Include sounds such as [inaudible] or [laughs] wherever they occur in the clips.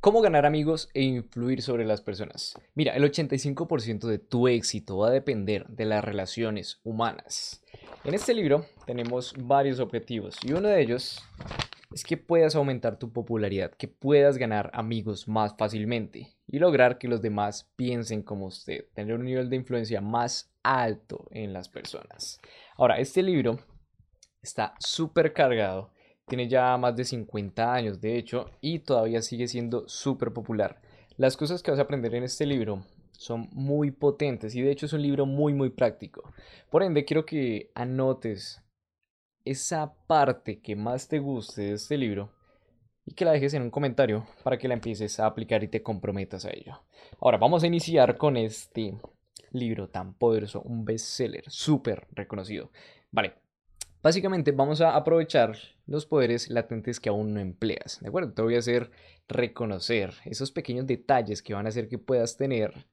¿Cómo ganar amigos e influir sobre las personas? Mira, el 85% de tu éxito va a depender de las relaciones humanas. En este libro tenemos varios objetivos y uno de ellos es que puedas aumentar tu popularidad, que puedas ganar amigos más fácilmente y lograr que los demás piensen como usted, tener un nivel de influencia más alto en las personas. Ahora, este libro está súper cargado tiene ya más de 50 años, de hecho, y todavía sigue siendo súper popular. Las cosas que vas a aprender en este libro son muy potentes y de hecho es un libro muy muy práctico. Por ende, quiero que anotes esa parte que más te guste de este libro y que la dejes en un comentario para que la empieces a aplicar y te comprometas a ello. Ahora vamos a iniciar con este libro tan poderoso, un bestseller súper reconocido. Vale, Básicamente vamos a aprovechar los poderes latentes que aún no empleas, ¿de acuerdo? Te voy a hacer reconocer esos pequeños detalles que van a hacer que puedas tener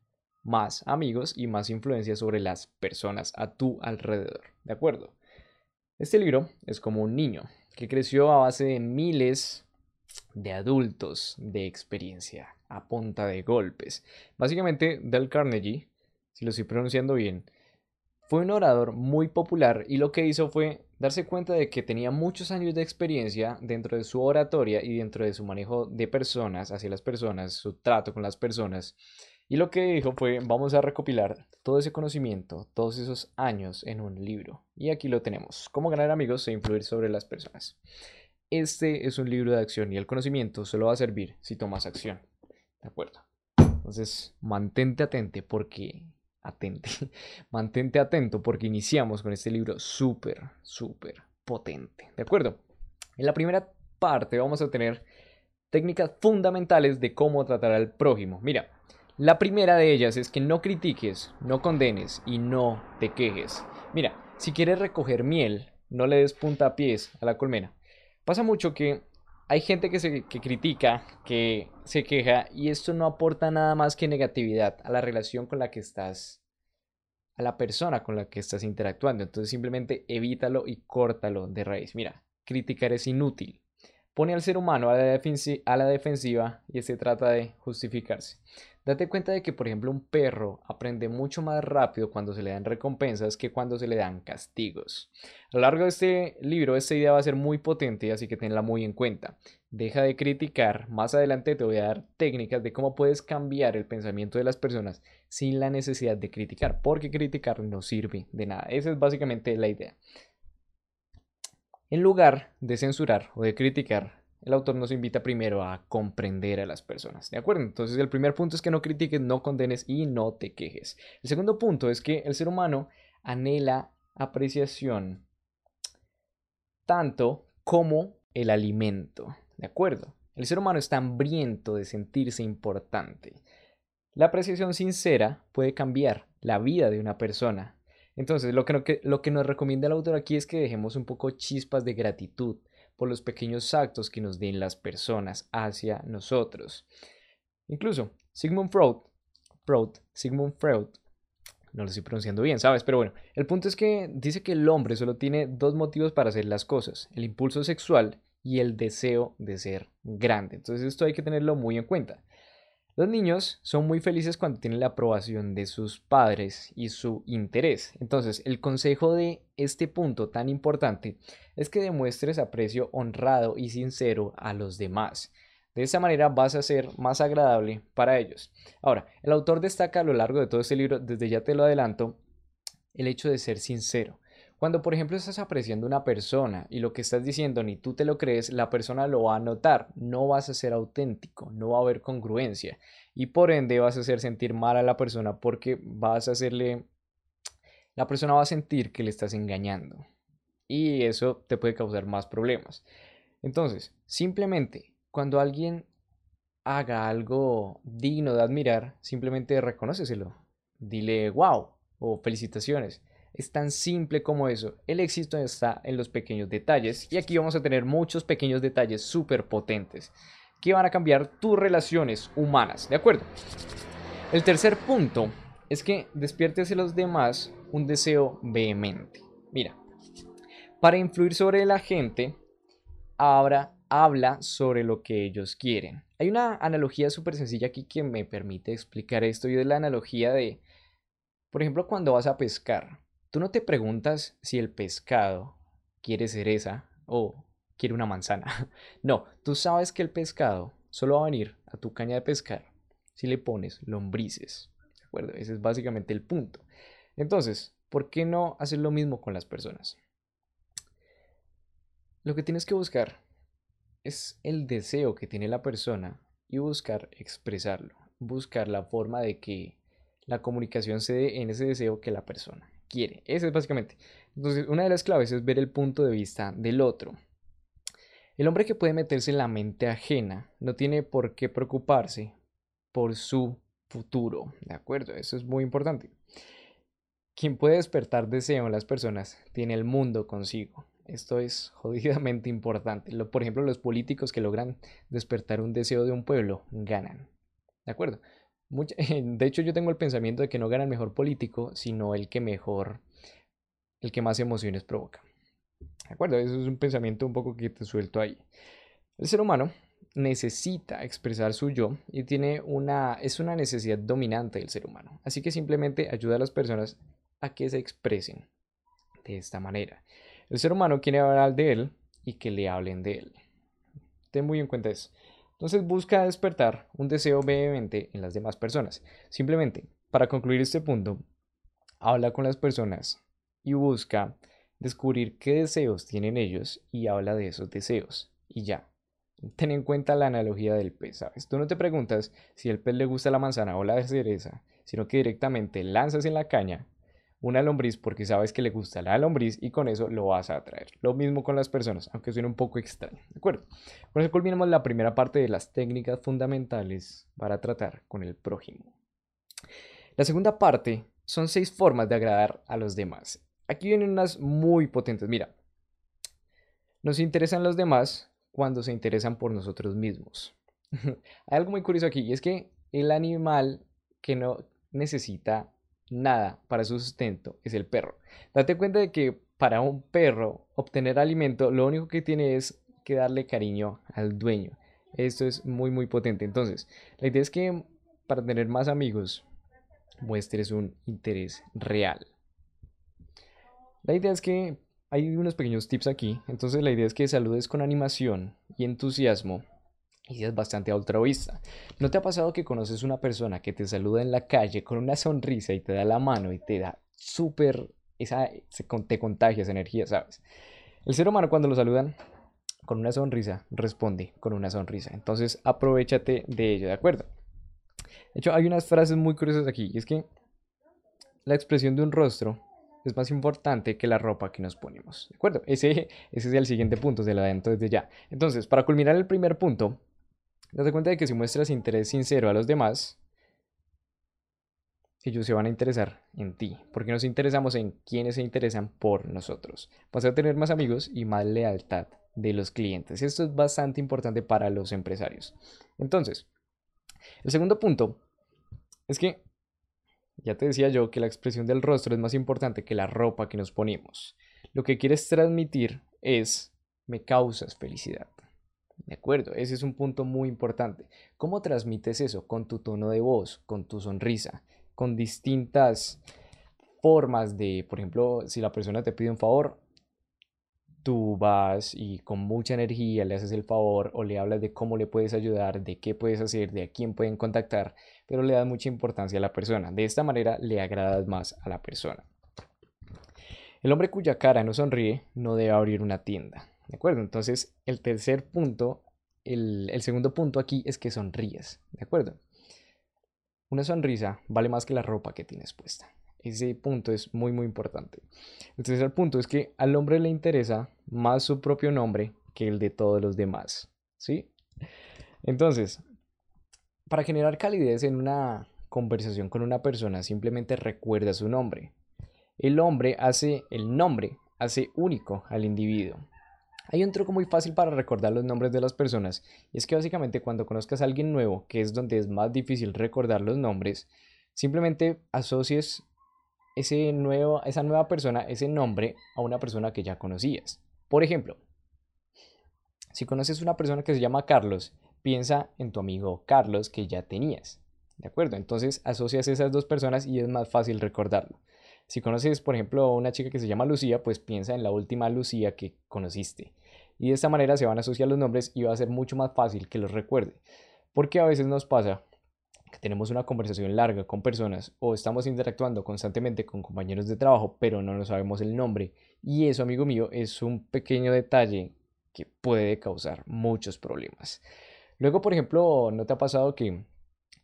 más amigos y más influencia sobre las personas a tu alrededor, ¿de acuerdo? Este libro es como un niño que creció a base de miles de adultos de experiencia a punta de golpes. Básicamente, Del Carnegie, si lo estoy pronunciando bien, fue un orador muy popular y lo que hizo fue darse cuenta de que tenía muchos años de experiencia dentro de su oratoria y dentro de su manejo de personas, hacia las personas, su trato con las personas. Y lo que dijo fue, vamos a recopilar todo ese conocimiento, todos esos años en un libro. Y aquí lo tenemos, cómo ganar amigos e influir sobre las personas. Este es un libro de acción y el conocimiento solo va a servir si tomas acción. ¿De acuerdo? Entonces, mantente atente porque atente, [laughs] mantente atento porque iniciamos con este libro súper, súper potente. ¿De acuerdo? En la primera parte vamos a tener técnicas fundamentales de cómo tratar al prójimo. Mira, la primera de ellas es que no critiques, no condenes y no te quejes. Mira, si quieres recoger miel, no le des puntapiés a la colmena. Pasa mucho que hay gente que, se, que critica, que se queja y esto no aporta nada más que negatividad a la relación con la que estás, a la persona con la que estás interactuando. Entonces simplemente evítalo y córtalo de raíz. Mira, criticar es inútil pone al ser humano a la, defensiva y se trata de justificarse. Date cuenta de que, por ejemplo, un perro aprende mucho más rápido cuando se le dan recompensas que cuando se le dan castigos. A lo largo de este libro, esta idea va a ser muy potente, así que tenla muy en cuenta. Deja de criticar. Más adelante te voy a dar técnicas de cómo puedes cambiar el pensamiento de las personas sin la necesidad de criticar, porque criticar no sirve de nada. Esa es básicamente la idea. En lugar de censurar o de criticar, el autor nos invita primero a comprender a las personas. ¿De acuerdo? Entonces el primer punto es que no critiques, no condenes y no te quejes. El segundo punto es que el ser humano anhela apreciación tanto como el alimento. ¿De acuerdo? El ser humano está hambriento de sentirse importante. La apreciación sincera puede cambiar la vida de una persona entonces, lo que, nos recomienda el autor aquí es que dejemos un poco chispas de gratitud por los pequeños actos que nos den las personas hacia nosotros. Incluso, Sigmund Freud, Freud, Sigmund Freud, no lo estoy pronunciando bien, ¿sabes? Pero bueno, el punto es que dice que el hombre solo tiene dos motivos para hacer las cosas, el impulso sexual y el deseo de ser grande. Entonces esto hay que tenerlo muy en cuenta. Los niños son muy felices cuando tienen la aprobación de sus padres y su interés. Entonces, el consejo de este punto tan importante es que demuestres aprecio honrado y sincero a los demás. De esa manera vas a ser más agradable para ellos. Ahora, el autor destaca a lo largo de todo este libro, desde ya te lo adelanto, el hecho de ser sincero. Cuando, por ejemplo, estás apreciando una persona y lo que estás diciendo ni tú te lo crees, la persona lo va a notar. No vas a ser auténtico, no va a haber congruencia. Y por ende vas a hacer sentir mal a la persona porque vas a hacerle... La persona va a sentir que le estás engañando. Y eso te puede causar más problemas. Entonces, simplemente cuando alguien haga algo digno de admirar, simplemente reconóceselo. Dile wow o felicitaciones. Es tan simple como eso. El éxito está en los pequeños detalles y aquí vamos a tener muchos pequeños detalles súper potentes que van a cambiar tus relaciones humanas, ¿de acuerdo? El tercer punto es que despiertes en los demás un deseo vehemente. Mira, para influir sobre la gente, ahora habla sobre lo que ellos quieren. hay una analogía súper sencilla aquí que me permite explicar esto y es la analogía de, por ejemplo, cuando vas a pescar, tú no te preguntas si el pescado quiere cereza o quiere una manzana. [laughs] No, tú sabes que el pescado solo va a venir a tu caña de pescar si le pones lombrices. ¿De acuerdo? Ese es básicamente el punto. Entonces, ¿por qué no hacer lo mismo con las personas? Lo que tienes que buscar es el deseo que tiene la persona y buscar expresarlo, buscar la forma de que la comunicación se dé en ese deseo que la persona quiere. Eso es básicamente. Entonces, una de las claves es ver el punto de vista del otro. El hombre que puede meterse en la mente ajena no tiene por qué preocuparse por su futuro, ¿de acuerdo? Eso es muy importante. Quien puede despertar deseo en las personas tiene el mundo consigo. Esto es jodidamente importante. por ejemplo, los políticos que logran despertar un deseo de un pueblo ganan. ¿De acuerdo? [laughs] de hecho, yo tengo el pensamiento de que no gana el mejor político, sino el que mejor, el que más emociones provoca. ¿De acuerdo? Eso es un pensamiento un poco que te suelto ahí. El ser humano necesita expresar su yo y tiene una, es una necesidad dominante del ser humano. Así que simplemente ayuda a las personas a que se expresen de esta manera. El ser humano quiere hablar de él y que le hablen de él. Ten muy en cuenta eso. Entonces busca despertar un deseo vehemente en las demás personas. Simplemente, para concluir este punto, habla con las personas y busca descubrir qué deseos tienen ellos y habla de esos deseos. Y ya. Ten en cuenta la analogía del pez, ¿sabes? Tú no te preguntas si el pez le gusta la manzana o la cereza, sino que directamente lanzas en la caña una lombriz porque sabes que le gusta la lombriz y con eso lo vas a atraer. Lo mismo con las personas, aunque suene un poco extraño. ¿De acuerdo? Con eso culminamos la primera parte de las técnicas fundamentales para tratar con el prójimo. La segunda parte son seis formas de agradar a los demás. Aquí vienen unas muy potentes. Mira, nos interesan los demás cuando se interesan por nosotros mismos. [laughs] Hay algo muy curioso aquí y es que el animal que no necesita nada para su sustento es el perro. Date cuenta de que para un perro obtener alimento lo único que tiene es que darle cariño al dueño. Esto es muy muy potente. Entonces, la idea es que para tener más amigos muestres un interés real. La idea es que hay unos pequeños tips aquí. Entonces la idea es que saludes con animación y entusiasmo y es bastante altruista. ¿No te ha pasado que conoces una persona que te saluda en la calle con una sonrisa y te da la mano y te da súper, esa, te contagia esa energía, ¿sabes? El ser humano cuando lo saludan con una sonrisa, responde con una sonrisa. Entonces aprovechate de ello, ¿de acuerdo? De hecho, hay unas frases muy curiosas aquí, y es que la expresión de un rostro es más importante que la ropa que nos ponemos. ¿De acuerdo? Ese, ese es el siguiente punto, se lo adentro desde ya. Entonces, para culminar el primer punto, Date cuenta de que si muestras interés sincero a los demás, ellos se van a interesar en ti, porque nos interesamos en quienes se interesan por nosotros. Vas a tener más amigos y más lealtad de los clientes. Esto es bastante importante para los empresarios. Entonces, el segundo punto es que, ya te decía yo que la expresión del rostro es más importante que la ropa que nos ponemos. Lo que quieres transmitir es, me causas felicidad. ¿De acuerdo? Ese es un punto muy importante. ¿Cómo transmites eso? Con tu tono de voz, con tu sonrisa, con distintas formas de, por ejemplo, si la persona te pide un favor, tú vas y con mucha energía le haces el favor o le hablas de cómo le puedes ayudar, de qué puedes hacer, de a quién pueden contactar, pero le das mucha importancia a la persona. De esta manera le agradas más a la persona. El hombre cuya cara no sonríe no debe abrir una tienda. ¿De acuerdo? Entonces, el tercer punto, el, segundo punto aquí es que sonríes. ¿De acuerdo? Una sonrisa vale más que la ropa que tienes puesta. Ese punto es muy, muy importante. El tercer punto es que al hombre le interesa más su propio nombre que el de todos los demás. ¿Sí? Entonces, para generar calidez en una conversación con una persona, simplemente recuerda su nombre. El hombre hace, el nombre hace único al individuo. Hay un truco muy fácil para recordar los nombres de las personas, y es que básicamente cuando conozcas a alguien nuevo, que es donde es más difícil recordar los nombres, simplemente asocies ese nuevo, esa nueva persona, ese nombre, a una persona que ya conocías. Por ejemplo, si conoces una persona que se llama Carlos, piensa en tu amigo Carlos que ya tenías. ¿De acuerdo? Entonces asocias esas dos personas y es más fácil recordarlo. Si conoces, por ejemplo, a una chica que se llama Lucía, pues piensa en la última Lucía que conociste. Y de esta manera se van a asociar los nombres y va a ser mucho más fácil que los recuerde. Porque a veces nos pasa que tenemos una conversación larga con personas o estamos interactuando constantemente con compañeros de trabajo, pero no nos sabemos el nombre. Y eso, amigo mío, es un pequeño detalle que puede causar muchos problemas. Luego, por ejemplo, ¿no te ha pasado que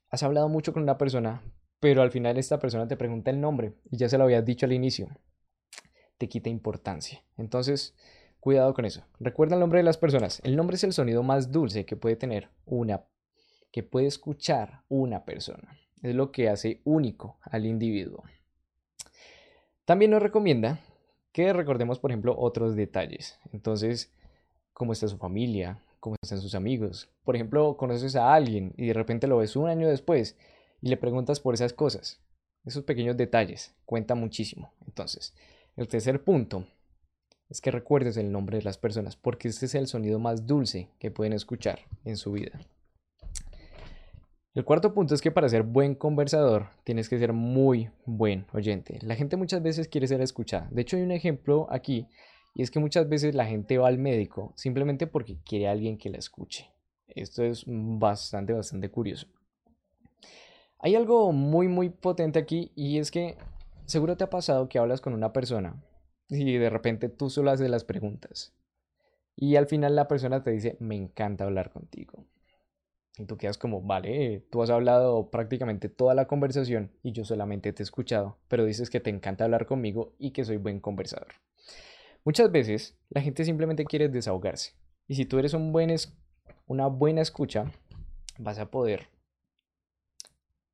has hablado mucho con una persona, pero al final esta persona te pregunta el nombre y ya se lo habías dicho al inicio? Te quita importancia. Entonces, cuidado con eso. Recuerda el nombre de las personas. El nombre es el sonido más dulce que puede tener una que puede escuchar una persona. Es lo que hace único al individuo. También nos recomienda que recordemos, por ejemplo, otros detalles. Entonces, cómo está su familia, cómo están sus amigos. Por ejemplo, conoces a alguien y de repente lo ves un año después y le preguntas por esas cosas. Esos pequeños detalles cuentan muchísimo. Entonces, el tercer punto es que recuerdes el nombre de las personas porque este es el sonido más dulce que pueden escuchar en su vida. El cuarto punto es que para ser buen conversador tienes que ser muy buen oyente. La gente muchas veces quiere ser escuchada. De hecho hay un ejemplo aquí y es que muchas veces la gente va al médico simplemente porque quiere a alguien que la escuche. Esto es bastante, bastante curioso. Hay algo muy, muy potente aquí y es que seguro te ha pasado que hablas con una persona y de repente tú solo haces las preguntas. Y al final la persona te dice, me encanta hablar contigo. Y tú quedas como, vale, tú has hablado prácticamente toda la conversación y yo solamente te he escuchado, pero dices que te encanta hablar conmigo y que soy buen conversador. Muchas veces la gente simplemente quiere desahogarse. Y si tú eres un buen una buena escucha, vas a poder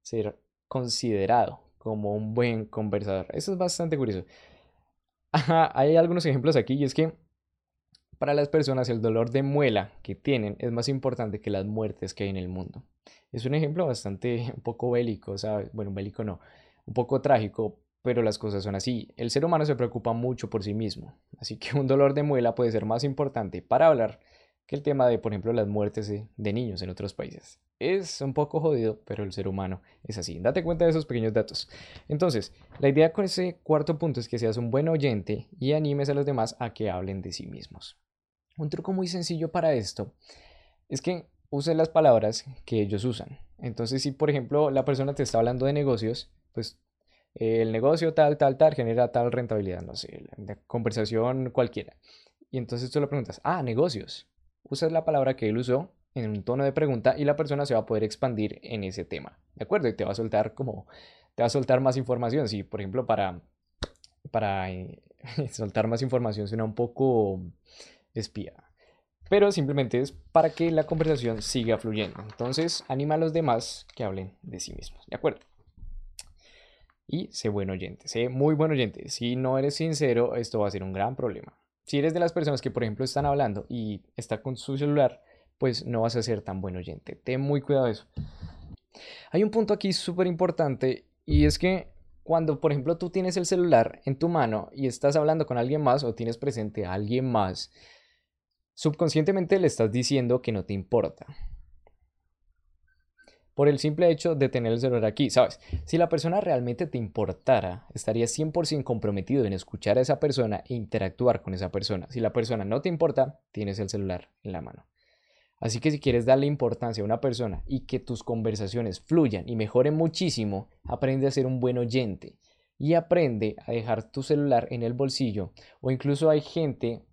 ser considerado como un buen conversador. Eso es bastante curioso. hay algunos ejemplos aquí y es que para las personas el dolor de muela que tienen es más importante que las muertes que hay en el mundo. Es un ejemplo bastante un poco bélico, ¿sabes? Bueno, bélico no, un poco trágico, pero las cosas son así. El ser humano se preocupa mucho por sí mismo, así que un dolor de muela puede ser más importante para hablar que el tema de, por ejemplo, las muertes de, niños en otros países. Es un poco jodido, pero el ser humano es así. Date cuenta de esos pequeños datos. Entonces, la idea con ese cuarto punto es que seas un buen oyente y animes a los demás a que hablen de sí mismos. Un truco muy sencillo para esto es que uses las palabras que ellos usan. Entonces, si por ejemplo la persona te está hablando de negocios, pues el negocio tal, tal, tal genera tal rentabilidad, no sé, la conversación cualquiera. Y entonces tú le preguntas, ah, negocios. Usas la palabra que él usó en un tono de pregunta y la persona se va a poder expandir en ese tema, ¿de acuerdo? Y te va a soltar como, te va a soltar más información. Si, por ejemplo, para, para eh, [laughs] soltar más información suena un poco espía. Pero simplemente es para que la conversación siga fluyendo. Entonces, anima a los demás que hablen de sí mismos. ¿De acuerdo? Y sé buen oyente, sé muy buen oyente. Si no eres sincero, esto va a ser un gran problema. Si eres de las personas que, por ejemplo, están hablando y está con su celular, pues no vas a ser tan buen oyente. Ten muy cuidado de eso. Hay un punto aquí súper importante y es que cuando, por ejemplo, tú tienes el celular en tu mano y estás hablando con alguien más o tienes presente a alguien más, subconscientemente le estás diciendo que no te importa. Por el simple hecho de tener el celular aquí, ¿sabes? Si la persona realmente te importara, estarías 100% comprometido en escuchar a esa persona e interactuar con esa persona. Si la persona no te importa, tienes el celular en la mano. Así que si quieres darle importancia a una persona y que tus conversaciones fluyan y mejoren muchísimo, aprende a ser un buen oyente y aprende a dejar tu celular en el bolsillo o incluso hay gente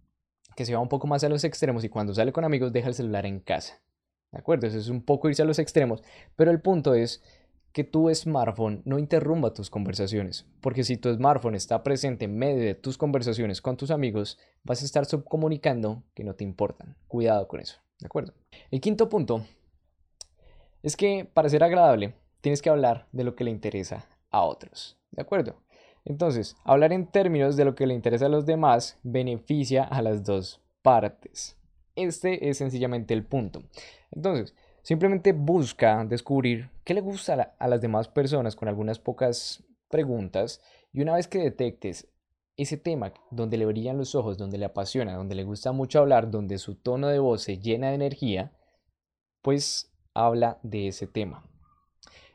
que se va un poco más a los extremos y cuando sale con amigos deja el celular en casa. ¿De acuerdo? Eso es un poco irse a los extremos, pero el punto es que tu smartphone no interrumpa tus conversaciones, porque si tu smartphone está presente en medio de tus conversaciones con tus amigos, vas a estar subcomunicando que no te importan. Cuidado con eso, ¿de acuerdo? El quinto punto es que para ser agradable tienes que hablar de lo que le interesa a otros, ¿de acuerdo? Entonces, hablar en términos de lo que le interesa a los demás beneficia a las dos partes. Este es sencillamente el punto. Entonces, simplemente busca descubrir qué le gusta a, las demás personas con algunas pocas preguntas y una vez que detectes ese tema donde le brillan los ojos, donde le apasiona, donde le gusta mucho hablar, donde su tono de voz se llena de energía, pues habla de ese tema.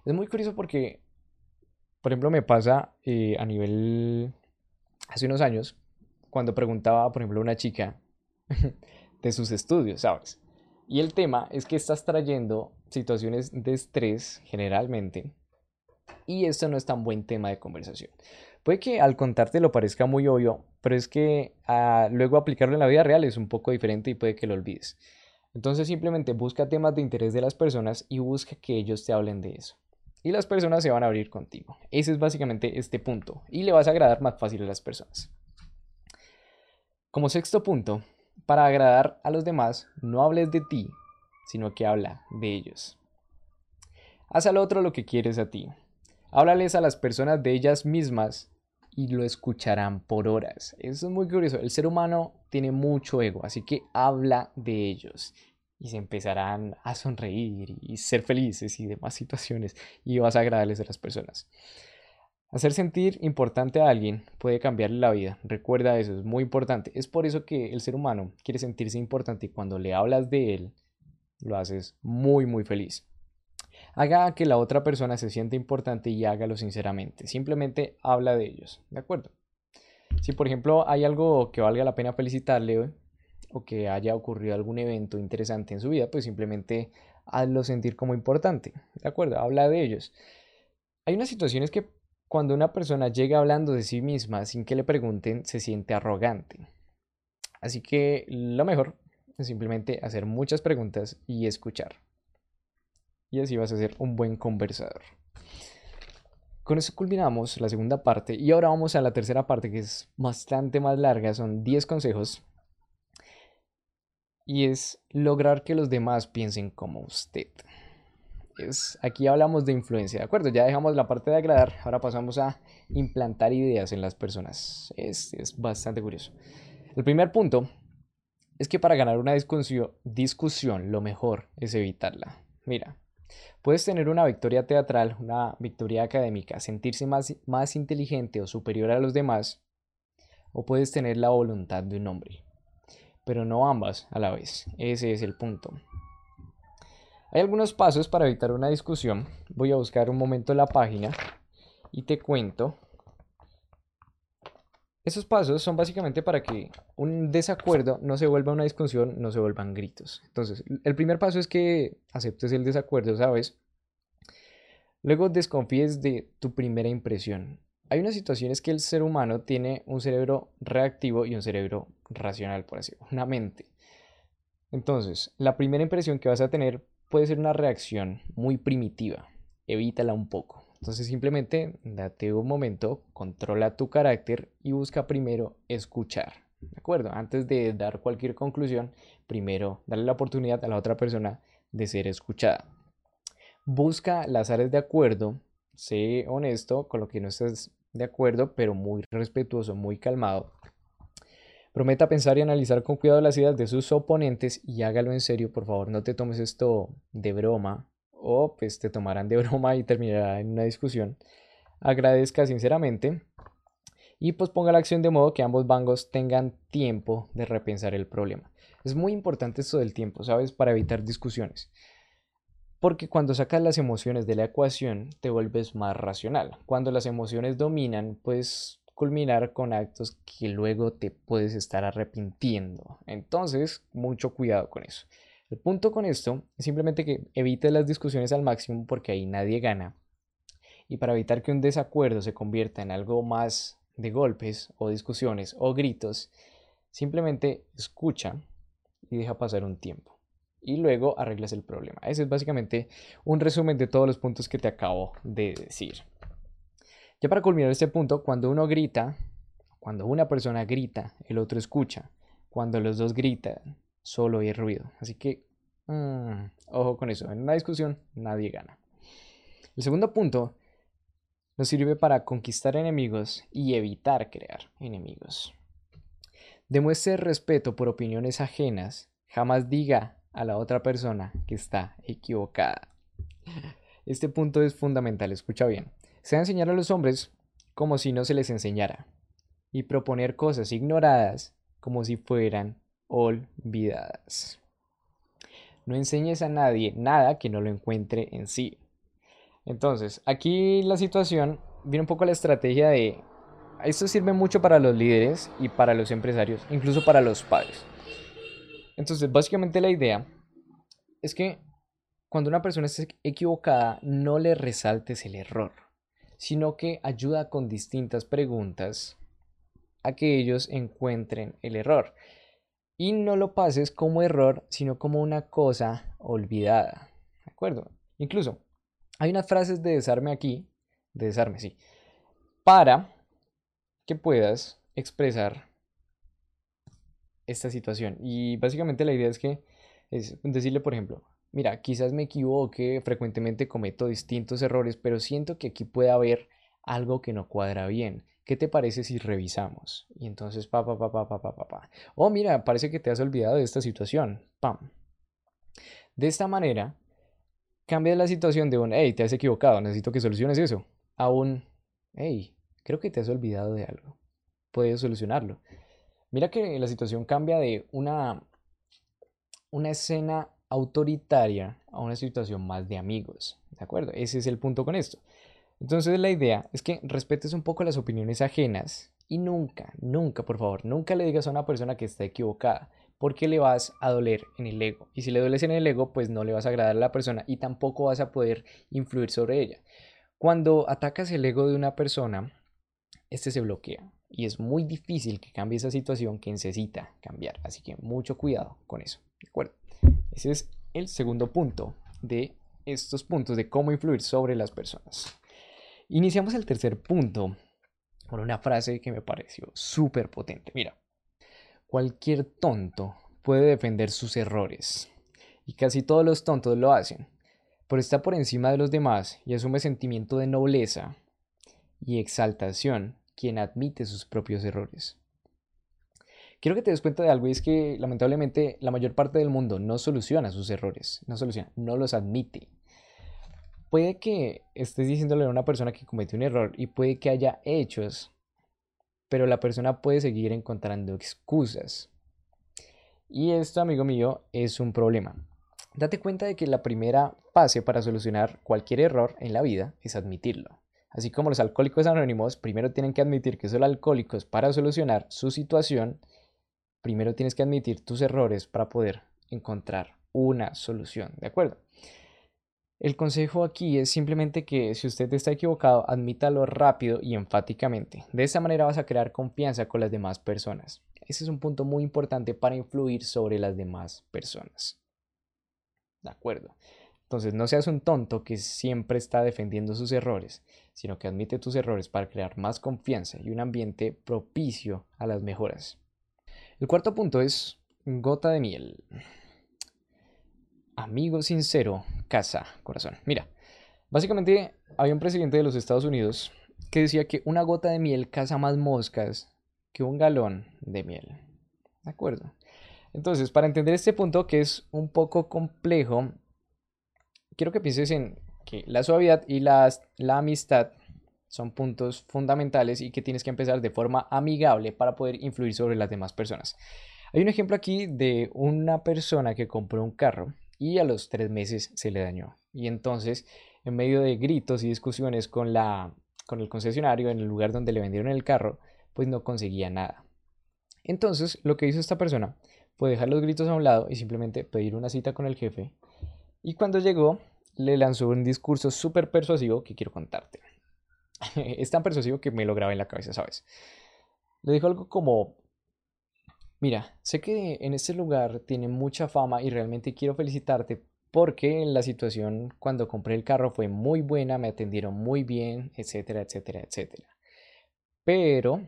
Es muy curioso porque, por ejemplo, me pasa eh, a nivel, hace unos años, cuando preguntaba, por ejemplo, a una chica [laughs] de sus estudios, ¿sabes? Y el tema es que estás trayendo situaciones de estrés generalmente y esto no es tan buen tema de conversación. Puede que al contarte lo parezca muy obvio, pero es que ah, luego aplicarlo en la vida real es un poco diferente y puede que lo olvides. Entonces simplemente busca temas de interés de las personas y busca que ellos te hablen de eso. Y las personas se van a abrir contigo. Ese es básicamente este punto. Y le vas a agradar más fácil a las personas. Como sexto punto, para agradar a los demás, no hables de ti, sino que habla de ellos. Haz al otro lo que quieres a ti. Háblales a las personas de ellas mismas y lo escucharán por horas. Eso es muy curioso. El ser humano tiene mucho ego, así que habla de ellos y se empezarán a sonreír y ser felices y demás situaciones y vas a agradarles a las personas. Hacer sentir importante a alguien puede cambiarle la vida. Recuerda eso, es muy importante. Es por eso que el ser humano quiere sentirse importante y cuando le hablas de él, lo haces muy, muy feliz. Haga que la otra persona se sienta importante y hágalo sinceramente. Simplemente habla de ellos, ¿de acuerdo? Si por ejemplo hay algo que valga la pena felicitarle o que haya ocurrido algún evento interesante en su vida, pues simplemente hazlo sentir como importante, ¿de acuerdo? Habla de ellos. Hay unas situaciones que cuando una persona llega hablando de sí misma sin que le pregunten, se siente arrogante. Así que lo mejor es simplemente hacer muchas preguntas y escuchar. Y así vas a ser un buen conversador. Con eso culminamos la segunda parte y ahora vamos a la tercera parte que es bastante más larga, son 10 consejos. Y es lograr que los demás piensen como usted aquí hablamos de influencia, ¿de acuerdo? Ya dejamos la parte de agradar, ahora pasamos a implantar ideas en las personas. Es, bastante curioso. El primer punto es que para ganar una discusión, discusión lo mejor es evitarla. Mira, puedes tener una victoria teatral, una victoria académica, sentirse más, más inteligente o superior a los demás, o puedes tener la voluntad de un hombre, pero no ambas a la vez. Ese es el punto. Hay algunos pasos para evitar una discusión. Voy a buscar un momento la página y te cuento. Esos pasos son básicamente para que un desacuerdo no se vuelva una discusión, no se vuelvan gritos. Entonces, el primer paso es que aceptes el desacuerdo, ¿sabes? Luego desconfíes de tu primera impresión. Hay unas situaciones que el ser humano tiene un cerebro reactivo y un cerebro racional, por así decirlo, una mente. Entonces, la primera impresión que vas a tener puede ser una reacción muy primitiva. Evítala un poco. Entonces simplemente date un momento, controla tu carácter y busca primero escuchar. ¿De acuerdo? Antes de dar cualquier conclusión, primero dale la oportunidad a la otra persona de ser escuchada. Busca las áreas de acuerdo, sé honesto con lo que no estés de acuerdo, pero muy respetuoso, muy calmado Prometa pensar y analizar con cuidado las ideas de sus oponentes y hágalo en serio, por favor. No te tomes esto de broma o pues te tomarán de [laughs] broma y terminará en una discusión. Agradezca sinceramente y pues ponga la acción de modo que ambos bancos tengan tiempo de repensar el problema. Es muy importante esto del tiempo, ¿sabes? Para evitar discusiones. Porque cuando sacas las emociones de la ecuación te vuelves más racional. Cuando las emociones dominan, pues culminar con actos que luego te puedes estar arrepintiendo. Entonces, mucho cuidado con eso. El punto con esto es simplemente que evites las discusiones al máximo porque ahí nadie gana. Y para evitar que un desacuerdo se convierta en algo más de golpes o discusiones o gritos, simplemente escucha y deja pasar un tiempo. Y luego arreglas el problema. Ese es básicamente un resumen de todos los puntos que te acabo de decir. Ya para culminar este punto, cuando uno grita, cuando una persona grita, el otro escucha. Cuando los dos gritan, solo hay ruido. Así que, mm, ojo con eso. En una discusión, nadie gana. El segundo punto nos sirve para conquistar enemigos y evitar crear enemigos. Demuestre respeto por opiniones ajenas. Jamás diga a la otra persona que está equivocada. Este punto es fundamental, escucha bien se va a enseñar a los hombres como si no se les enseñara y proponer cosas ignoradas como si fueran olvidadas. No enseñes a nadie nada que no lo encuentre en sí. Entonces, aquí la situación viene un poco la estrategia de... Esto sirve mucho para los líderes y para los empresarios, incluso para los padres. Entonces, básicamente la idea es que cuando una persona está equivocada, no le resaltes el error, sino que ayuda con distintas preguntas a que ellos encuentren el error. Y no lo pases como error, sino como una cosa olvidada. ¿De acuerdo? Incluso, hay unas frases de desarme aquí, de desarme, sí, para que puedas expresar esta situación. Y básicamente la idea es que es decirle, por ejemplo, mira, quizás me equivoque, frecuentemente cometo distintos errores, pero siento que aquí puede haber algo que no cuadra bien. ¿Qué te parece si revisamos? Y entonces, pa, pa, pa, pa, pa, pa, pa, Oh, mira, parece que te has olvidado de esta situación. Pam. De esta manera, cambia la situación de un, hey, te has equivocado, necesito que soluciones eso, a un, hey, creo que te has olvidado de algo, puedes solucionarlo. Mira que la situación cambia de una, una escena autoritaria a una situación más de amigos, ¿de acuerdo? Ese es el punto con esto. Entonces la idea es que respetes un poco las opiniones ajenas y nunca, nunca, por favor, nunca le digas a una persona que está equivocada porque le vas a doler en el ego. Y si le dueles en el ego, pues no le vas a agradar a la persona y tampoco vas a poder influir sobre ella. Cuando atacas el ego de una persona, este se bloquea y es muy difícil que cambie esa situación que necesita cambiar. Así que mucho cuidado con eso. ¿De acuerdo? Ese es el segundo punto de estos puntos de cómo influir sobre las personas. Iniciamos el tercer punto con una frase que me pareció súper potente. Mira, Cualquier tonto puede defender sus errores. Y casi todos los tontos lo hacen. Pero está por encima de los demás y asume sentimiento de nobleza y exaltación quien admite sus propios errores. Quiero que te des cuenta de algo y es que lamentablemente la mayor parte del mundo no soluciona sus errores, no soluciona, no los admite. Puede que estés diciéndole a una persona que cometió un error y puede que haya hechos pero la persona puede seguir encontrando excusas. Y esto, amigo mío, es un problema. Date cuenta de que la primera fase para solucionar cualquier error en la vida es admitirlo. Así como los alcohólicos anónimos primero tienen que admitir que son alcohólicos para solucionar su situación, primero tienes que admitir tus errores para poder encontrar una solución, ¿de acuerdo? El consejo aquí es simplemente que si usted está equivocado, admítalo rápido y enfáticamente. De esa manera vas a crear confianza con las demás personas. Ese es un punto muy importante para influir sobre las demás personas. ¿De acuerdo? Entonces no seas un tonto que siempre está defendiendo sus errores, sino que admite tus errores para crear más confianza y un ambiente propicio a las mejoras. El cuarto punto es gota de miel. Amigo sincero, casa, corazón. Mira, básicamente había un presidente de los Estados Unidos que decía que una gota de miel caza más moscas que un galón de miel. ¿De acuerdo? Entonces, para entender este punto que es un poco complejo, quiero que pienses en que la suavidad y la, la amistad son puntos fundamentales y que tienes que empezar de forma amigable para poder influir sobre las demás personas. Hay un ejemplo aquí de una persona que compró un carro y a los tres meses se le dañó. Y entonces, en medio de gritos y discusiones con, la, con el concesionario en el lugar donde le vendieron el carro, pues no conseguía nada. Entonces, lo que hizo esta persona fue dejar los gritos a un lado y simplemente pedir una cita con el jefe. Y cuando llegó, le lanzó un discurso súper persuasivo que quiero contarte. [laughs] es tan persuasivo que me lo grabé en la cabeza, ¿sabes? Le dijo algo como, Mira, sé que en este lugar tiene mucha fama y realmente quiero felicitarte porque la situación cuando compré el carro fue muy buena, me atendieron muy bien, etcétera, etcétera, etcétera. Pero,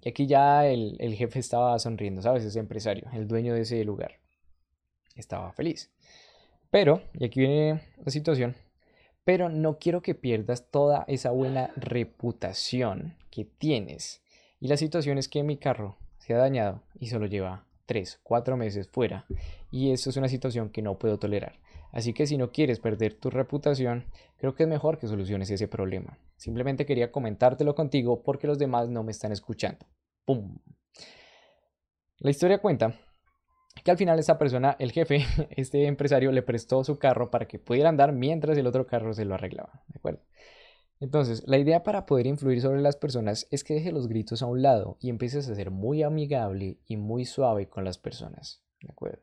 y aquí ya el, el jefe estaba sonriendo, ¿sabes? Ese empresario, el dueño de ese lugar, estaba feliz. Pero, y aquí viene la situación, pero no quiero que pierdas toda esa buena reputación que tienes. Y la situación es que mi carro se ha dañado y solo lleva 3, 4 meses fuera. Y eso es una situación que no puedo tolerar. Así que si no quieres perder tu reputación, creo que es mejor que soluciones ese problema. Simplemente quería comentártelo contigo porque los demás no me están escuchando. ¡Pum! La historia cuenta que al final esta persona, el jefe, [laughs] este empresario, le prestó su carro para que pudiera andar mientras el otro carro se lo arreglaba. ¿De acuerdo? Entonces, la idea para poder influir sobre las personas es que deje los gritos a un lado y empieces a ser muy amigable y muy suave con las personas. ¿De acuerdo?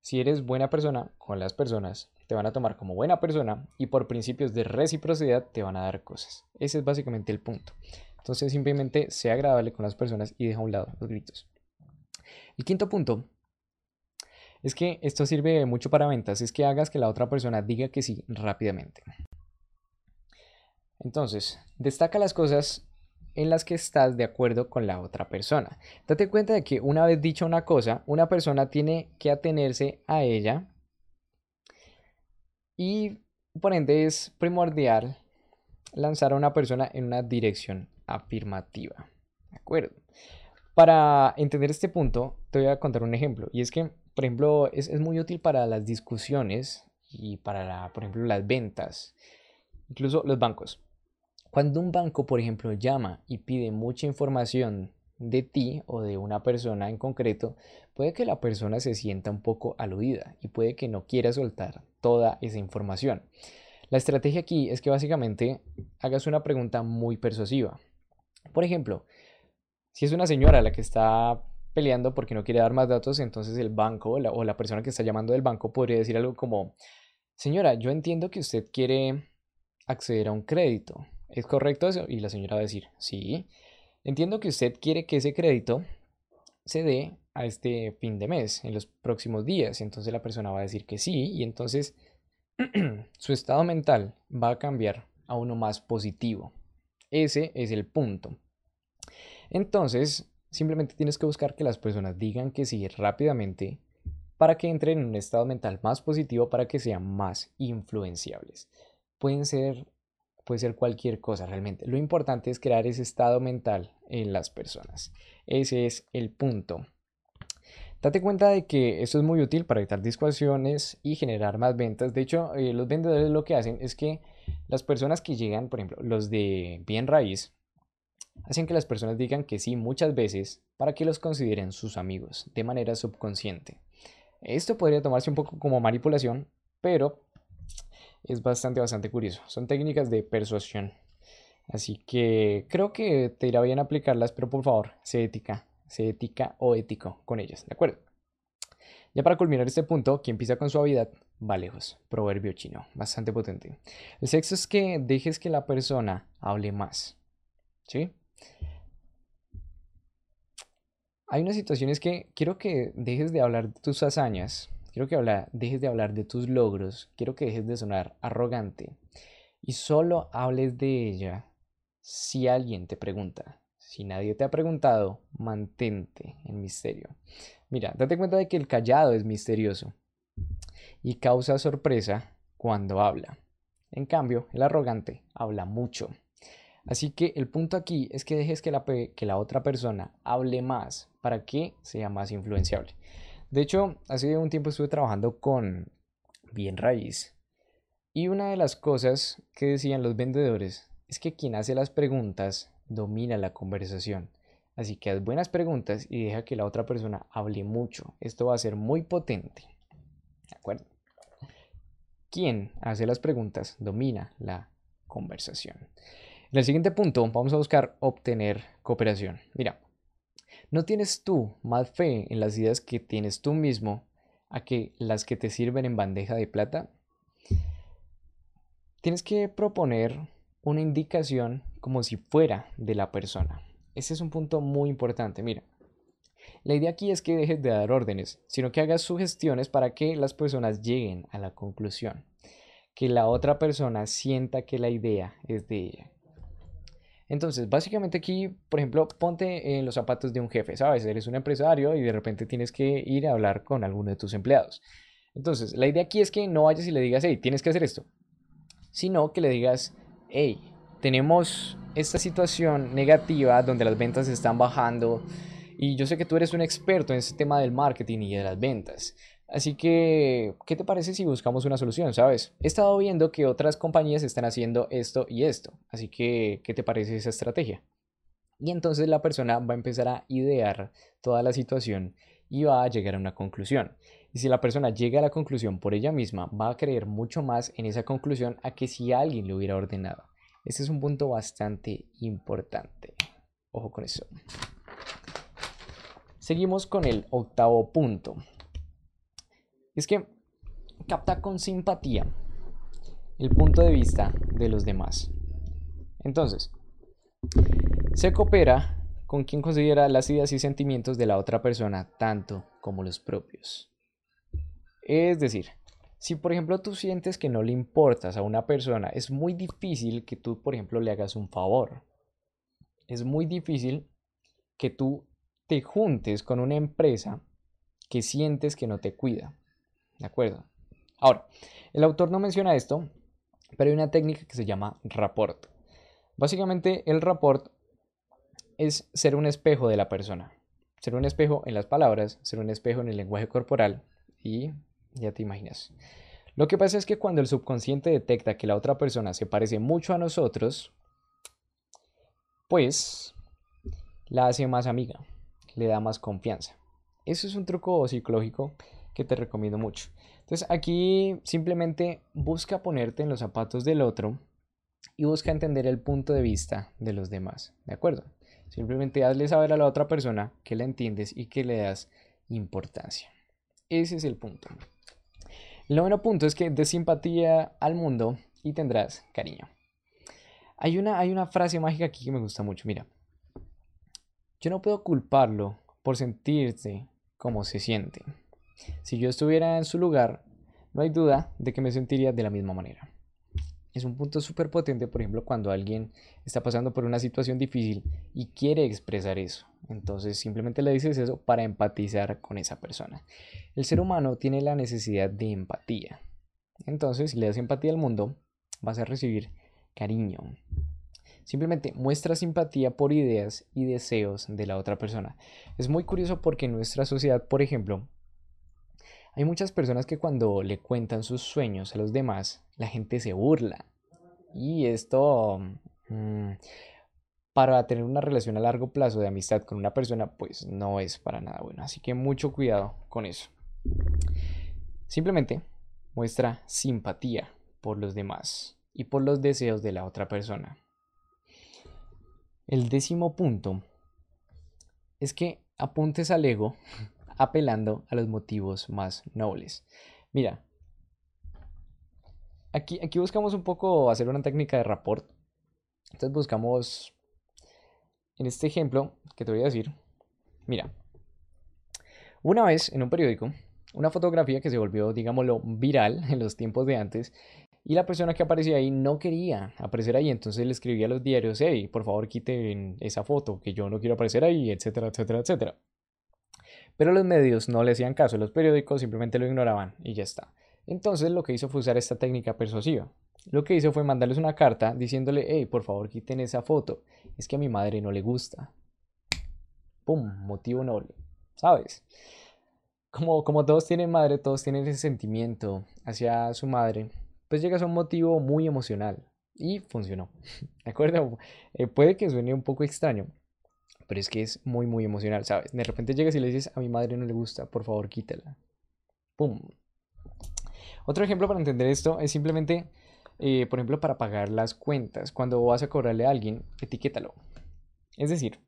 Si eres buena persona con las personas, te van a tomar como buena persona y por principios de reciprocidad te van a dar cosas. Ese es básicamente el punto. Entonces simplemente sea agradable con las personas y deja a un lado los gritos. El quinto punto es que esto sirve mucho para ventas, es que hagas que la otra persona diga que sí rápidamente. Entonces, destaca las cosas en las que estás de acuerdo con la otra persona. Date cuenta de que una vez dicho una cosa, una persona tiene que atenerse a ella y por ende es primordial lanzar a una persona en una dirección afirmativa. ¿De acuerdo? Para entender este punto, te voy a contar un ejemplo. Y es que, por ejemplo, es, muy útil para las discusiones y para, por ejemplo, las ventas. Incluso los bancos. Cuando un banco, por ejemplo, llama y pide mucha información de ti o de una persona en concreto, puede que la persona se sienta un poco aludida y puede que no quiera soltar toda esa información. La estrategia aquí es que básicamente hagas una pregunta muy persuasiva. Por ejemplo, si es una señora la que está peleando porque no quiere dar más datos, entonces el banco o la, persona que está llamando del banco podría decir algo como, señora, yo entiendo que usted quiere acceder a un crédito. ¿Es correcto eso? Y la señora va a decir, sí. Entiendo que usted quiere que ese crédito se dé a este fin de mes, en los próximos días. Entonces la persona va a decir que sí y entonces [clears throat] su estado mental va a cambiar a uno más positivo. Ese es el punto. Entonces, simplemente tienes que buscar que las personas digan que sí rápidamente para que entren en un estado mental más positivo para que sean más influenciables. Pueden ser puede ser cualquier cosa realmente. Lo importante es crear ese estado mental en las personas. Ese es el punto. Date cuenta de que esto es muy útil para evitar discusiones y generar más ventas. De hecho, eh, los vendedores lo que hacen es que las personas que llegan, por ejemplo, los de bien raíz, hacen que las personas digan que sí muchas veces para que los consideren sus amigos de manera subconsciente. Esto podría tomarse un poco como manipulación, pero es bastante, bastante curioso. Son técnicas de persuasión. Así que creo que te irá bien aplicarlas, pero por favor, sé ética, sé ética o ético con ellas, ¿de acuerdo? Ya para culminar este punto, quien pisa con suavidad va lejos. Proverbio chino, bastante potente. El sexto es que dejes que la persona hable más. ¿Sí? Hay una situación es que quiero que dejes de hablar de tus hazañas Quiero que dejes de hablar de tus logros, quiero que dejes de sonar arrogante y solo hables de ella si alguien te pregunta. Si nadie te ha preguntado, mantente en misterio. Mira, date cuenta de que el callado es misterioso y causa sorpresa cuando habla. En cambio, el arrogante habla mucho. Así que el punto aquí es que dejes que la, que la otra persona hable más para que sea más influenciable. De hecho, hace un tiempo estuve trabajando con Bien Raíz y una de las cosas que decían los vendedores es que quien hace las preguntas domina la conversación. Así que haz buenas preguntas y deja que la otra persona hable mucho. Esto va a ser muy potente. ¿De acuerdo? Quien hace las preguntas domina la conversación. En el siguiente punto vamos a buscar obtener cooperación. Mira, ¿No tienes tú más fe en las ideas que tienes tú mismo a que las que te sirven en bandeja de plata? Tienes que proponer una indicación como si fuera de la persona. Ese es un punto muy importante. Mira, la idea aquí es que dejes de dar órdenes, sino que hagas sugestiones para que las personas lleguen a la conclusión. Que la otra persona sienta que la idea es de ella. Entonces, básicamente aquí, por ejemplo, ponte en los zapatos de un jefe, ¿sabes? Eres un empresario y de repente tienes que ir a hablar con alguno de tus empleados. Entonces, la idea aquí es que no vayas y le digas, hey, tienes que hacer esto, sino que le digas, hey, tenemos esta situación negativa donde las ventas están bajando y yo sé que tú eres un experto en este tema del marketing y de las ventas. Así que, ¿qué te parece si buscamos una solución, sabes? He estado viendo que otras compañías están haciendo esto y esto. Así que, ¿qué te parece esa estrategia? Y entonces la persona va a empezar a idear toda la situación y va a llegar a una conclusión. Y si la persona llega a la conclusión por ella misma, va a creer mucho más en esa conclusión a que si alguien le hubiera ordenado. Este es un punto bastante importante. Ojo con eso. Seguimos con el octavo punto. Es que capta con simpatía el punto de vista de los demás. Entonces, se coopera con quien considera las ideas y sentimientos de la otra persona tanto como los propios. Es decir, si por ejemplo tú sientes que no le importas a una persona, es muy difícil que tú, por ejemplo, le hagas un favor. Es muy difícil que tú te juntes con una empresa que sientes que no te cuida. ¿De acuerdo? Ahora, el autor no menciona esto, pero hay una técnica que se llama rapport. Básicamente, el rapport es ser un espejo de la persona. Ser un espejo en las palabras, ser un espejo en el lenguaje corporal y ya te imaginas. Lo que pasa es que cuando el subconsciente detecta que la otra persona se parece mucho a nosotros, pues la hace más amiga, le da más confianza. Eso es un truco psicológico que te recomiendo mucho. Entonces aquí simplemente busca ponerte en los zapatos del otro y busca entender el punto de vista de los demás, ¿de acuerdo? Simplemente hazle saber a la otra persona que la entiendes y que le das importancia. Ese es el punto. El noveno punto es que des simpatía al mundo y tendrás cariño. Hay una, hay una frase mágica aquí que me gusta mucho. Mira, yo no puedo culparlo por sentirse como se siente. Si yo estuviera en su lugar, no hay duda de que me sentiría de la misma manera. Es un punto súper potente, por ejemplo, cuando alguien está pasando por una situación difícil y quiere expresar eso. Entonces simplemente le dices eso para empatizar con esa persona. El ser humano tiene la necesidad de empatía. Entonces, si le das empatía al mundo, vas a recibir cariño. Simplemente muestra simpatía por ideas y deseos de la otra persona. Es muy curioso porque en nuestra sociedad, por ejemplo, hay muchas personas que cuando le cuentan sus sueños a los demás, la gente se burla. Y esto, mm, para tener una relación a largo plazo de amistad con una persona, pues no es para nada bueno. Así que mucho cuidado con eso. Simplemente muestra simpatía por los demás y por los deseos de la otra persona. El décimo punto es que apuntes al ego apelando a los motivos más nobles. Mira, aquí, aquí buscamos un poco hacer una técnica de rapport. Entonces buscamos, en este ejemplo que te voy a decir, mira, una vez en un periódico, una fotografía que se volvió, digámoslo, viral en los tiempos de antes, y la persona que aparecía ahí no quería aparecer ahí, entonces le escribía a los diarios, hey, por favor quiten esa foto, que yo no quiero aparecer ahí, etcétera, etcétera, etcétera. Pero los medios no le hacían caso, los periódicos simplemente lo ignoraban y ya está. Entonces lo que hizo fue usar esta técnica persuasiva. Lo que hizo fue mandarles una carta diciéndole, hey, por favor quiten esa foto, es que a mi madre no le gusta. ¡Pum! Motivo noble, ¿sabes? Como, como todos tienen madre, todos tienen ese sentimiento hacia su madre, pues llega a un motivo muy emocional y funcionó. [laughs] ¿De acuerdo? Eh, puede que suene un poco extraño, pero es que es muy, muy emocional, ¿sabes? De repente llegas y le dices, a mi madre no le gusta, por favor, quítala. ¡Pum! Otro ejemplo para entender esto es simplemente, eh, por ejemplo, para pagar las cuentas. Cuando vas a cobrarle a alguien, etiquétalo. Es decir,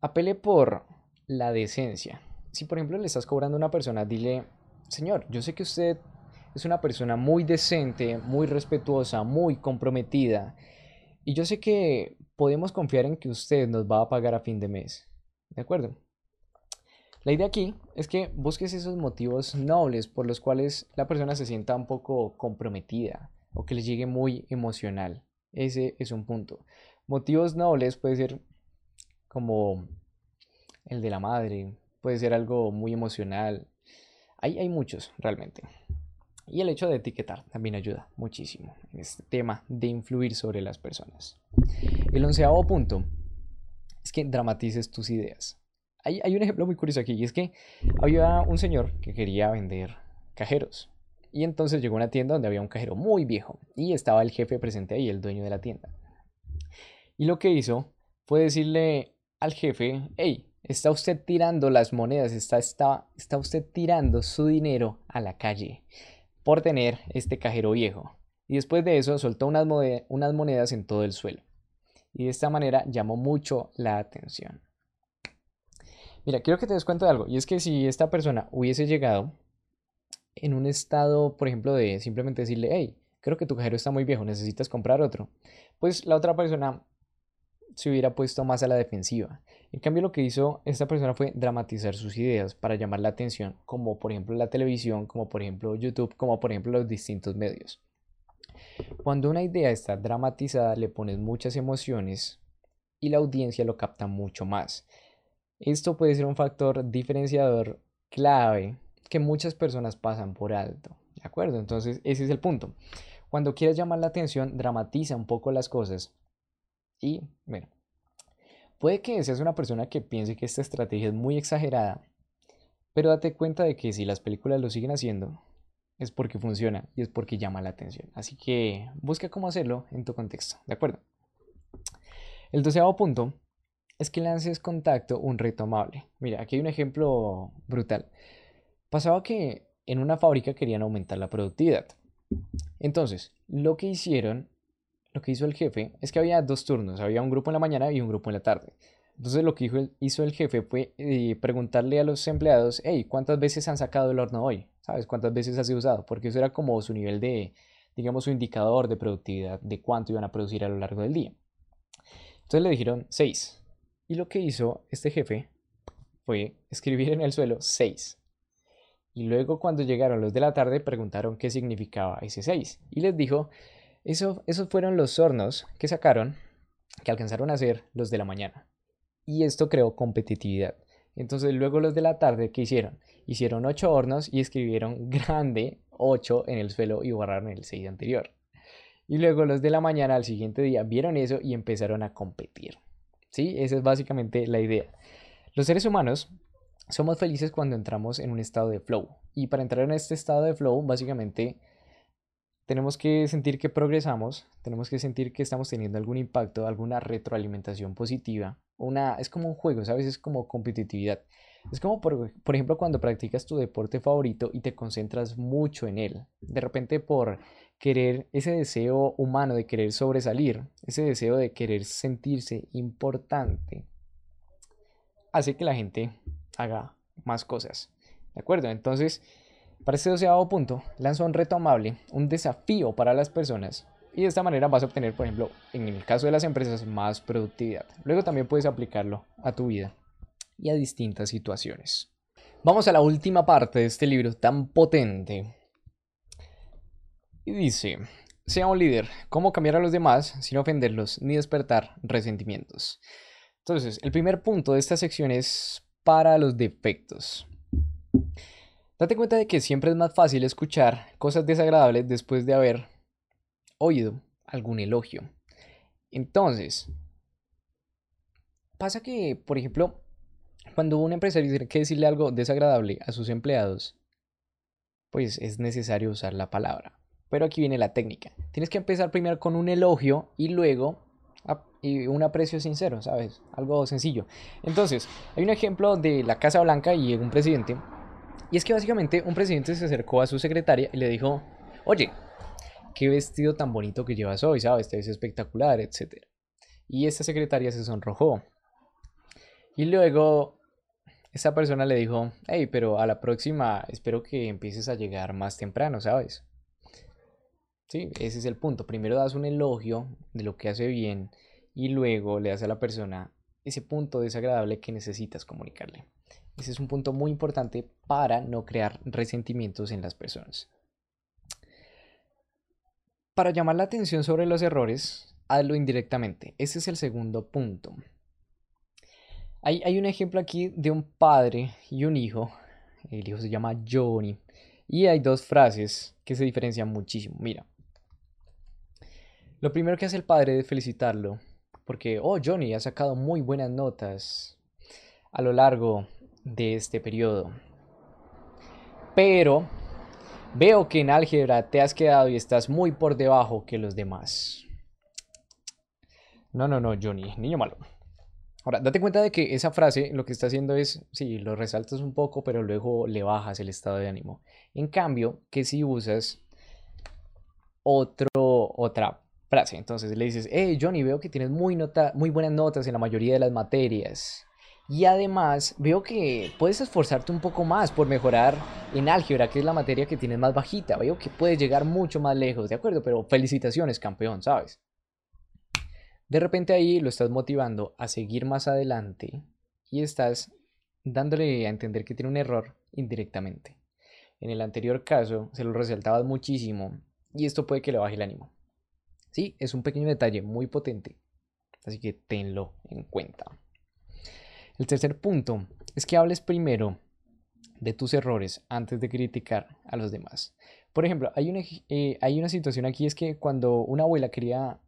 apele por la decencia. Si, por ejemplo, le estás cobrando a una persona, dile, señor, yo sé que usted es una persona muy decente, muy respetuosa, muy comprometida. Y yo sé que podemos confiar en que usted nos va a pagar a fin de mes. ¿De acuerdo? La idea aquí es que busques esos motivos nobles por los cuales la persona se sienta un poco comprometida o que le llegue muy emocional. Ese es un punto. Motivos nobles puede ser como el de la madre, puede ser algo muy emocional. Hay, hay muchos realmente. Y el hecho de etiquetar también ayuda muchísimo en este tema de influir sobre las personas. El onceavo punto es que dramatices tus ideas. Hay, hay un ejemplo muy curioso aquí y es que había un señor que quería vender cajeros. Y entonces llegó a una tienda donde había un cajero muy viejo y estaba el jefe presente ahí, el dueño de la tienda. Y lo que hizo fue decirle al jefe, hey, está usted tirando las monedas, está, está, está usted tirando su dinero a la calle por tener este cajero viejo. Y después de eso soltó unas, monedas en todo el suelo. Y de esta manera llamó mucho la atención. Mira, quiero que te des cuenta de algo. Y es que si esta persona hubiese llegado en un estado, por ejemplo, de simplemente decirle, hey, creo que tu cajero está muy viejo, necesitas comprar otro, pues la otra persona se hubiera puesto más a la defensiva. En cambio, lo que hizo esta persona fue dramatizar sus ideas para llamar la atención, como por ejemplo la televisión, como por ejemplo YouTube, como por ejemplo los distintos medios. Cuando una idea está dramatizada, le pones muchas emociones y la audiencia lo capta mucho más. Esto puede ser un factor diferenciador clave que muchas personas pasan por alto. ¿De acuerdo? Entonces, ese es el punto. Cuando quieres llamar la atención, dramatiza un poco las cosas. Y, bueno, puede que seas una persona que piense que esta estrategia es muy exagerada, pero date cuenta de que si las películas lo siguen haciendo, es porque funciona y es porque llama la atención. Así que busca cómo hacerlo en tu contexto, ¿de acuerdo? El doceavo punto es que lances contacto un reto amable. Mira, aquí hay un ejemplo brutal. Pasaba que en una fábrica querían aumentar la productividad. Entonces, lo que hicieron, lo que hizo el jefe, es que había dos turnos, había un grupo en la mañana y un grupo en la tarde. Entonces lo que hizo el, jefe fue eh, preguntarle a los empleados, hey, ¿cuántas veces han sacado el horno hoy? ¿Sabes? ¿Cuántas veces ha sido usado? Porque eso era como su nivel de, digamos, su indicador de productividad, de cuánto iban a producir a lo largo del día. Entonces le dijeron seis. Y lo que hizo este jefe fue escribir en el suelo seis. Y luego cuando llegaron los de la tarde preguntaron qué significaba ese 6. Y les dijo, eso, esos fueron los hornos que sacaron, que alcanzaron a hacer los de la mañana. Y esto creó competitividad. Entonces luego los de la tarde, ¿qué hicieron? Hicieron 8 hornos y escribieron [laughs] grande 8 en el suelo y borraron el 6 anterior. Y luego los de la mañana al siguiente día vieron eso y empezaron a competir. ¿Sí? Esa es básicamente la idea. Los seres humanos somos felices cuando entramos en un estado de flow. Y para entrar en este estado de flow, básicamente tenemos que sentir que progresamos, tenemos que sentir que estamos teniendo algún impacto, alguna retroalimentación positiva. Una, es como un juego, ¿sabes? Es como competitividad. Es como, por, por, ejemplo, cuando practicas tu deporte favorito y te concentras mucho en él. De repente por querer ese deseo humano de querer sobresalir, ese deseo de querer sentirse importante, hace que la gente haga más cosas. ¿De acuerdo? Entonces, para este doceavo punto, lanza un reto amable, un desafío para las personas y de esta manera vas a obtener, por ejemplo, en el caso de las empresas, más productividad. Luego también puedes aplicarlo a tu vida y a distintas situaciones. Vamos a la última parte de este libro tan potente. Y dice, sea un líder, cómo cambiar a los demás sin ofenderlos ni despertar resentimientos. Entonces, el primer punto de esta sección es para los defectos. Date cuenta de que siempre es más fácil escuchar cosas desagradables después de haber oído algún elogio. Entonces, pasa que, por ejemplo, cuando un empresario tiene que decirle algo desagradable a sus empleados, pues es necesario usar la palabra. Pero aquí viene la técnica. Tienes que empezar primero con un elogio y luego y un aprecio sincero, ¿sabes? Algo sencillo. Entonces, hay un ejemplo de la Casa Blanca y un presidente. Y es que básicamente un presidente se acercó a su secretaria y le dijo, oye, qué vestido tan bonito que llevas hoy, ¿sabes? Te ves espectacular, etc. Y esta secretaria se sonrojó. Y luego esa persona le dijo, hey, pero a la próxima espero que empieces a llegar más temprano, ¿sabes? Sí, ese es el punto. Primero das un elogio de lo que hace bien y luego le das a la persona ese punto desagradable que necesitas comunicarle. Ese es un punto muy importante para no crear resentimientos en las personas. Para llamar la atención sobre los errores, hazlo indirectamente. Ese es el segundo punto. Hay, hay un ejemplo aquí de un padre y un hijo. El hijo se llama Johnny. Y hay dos frases que se diferencian muchísimo. Mira, lo primero que hace el padre es felicitarlo, porque, oh, Johnny, ha sacado muy buenas notas a lo largo de este periodo. Pero veo que en álgebra te has quedado y estás muy por debajo que los demás. No, no, no, Johnny, niño malo. Ahora, date cuenta de que esa frase lo que está haciendo es, sí, lo resaltas un poco, pero luego le bajas el estado de ánimo. En cambio, que si usas otro, otra frase, entonces le dices, hey Johnny, veo que tienes muy, nota, muy buenas notas en la mayoría de las materias. Y además veo que puedes esforzarte un poco más por mejorar en álgebra, que es la materia que tienes más bajita. Veo que puedes llegar mucho más lejos, ¿de acuerdo? Pero felicitaciones, campeón, ¿sabes? De repente ahí lo estás motivando a seguir más adelante y estás dándole a entender que tiene un error indirectamente. En el anterior caso se lo resaltabas muchísimo y esto puede que le baje el ánimo. Sí, es un pequeño detalle muy potente, así que tenlo en cuenta. El tercer punto es que hables primero de tus errores antes de criticar a los demás. Por ejemplo, hay una, eh, hay una situación aquí, es que cuando una abuela quería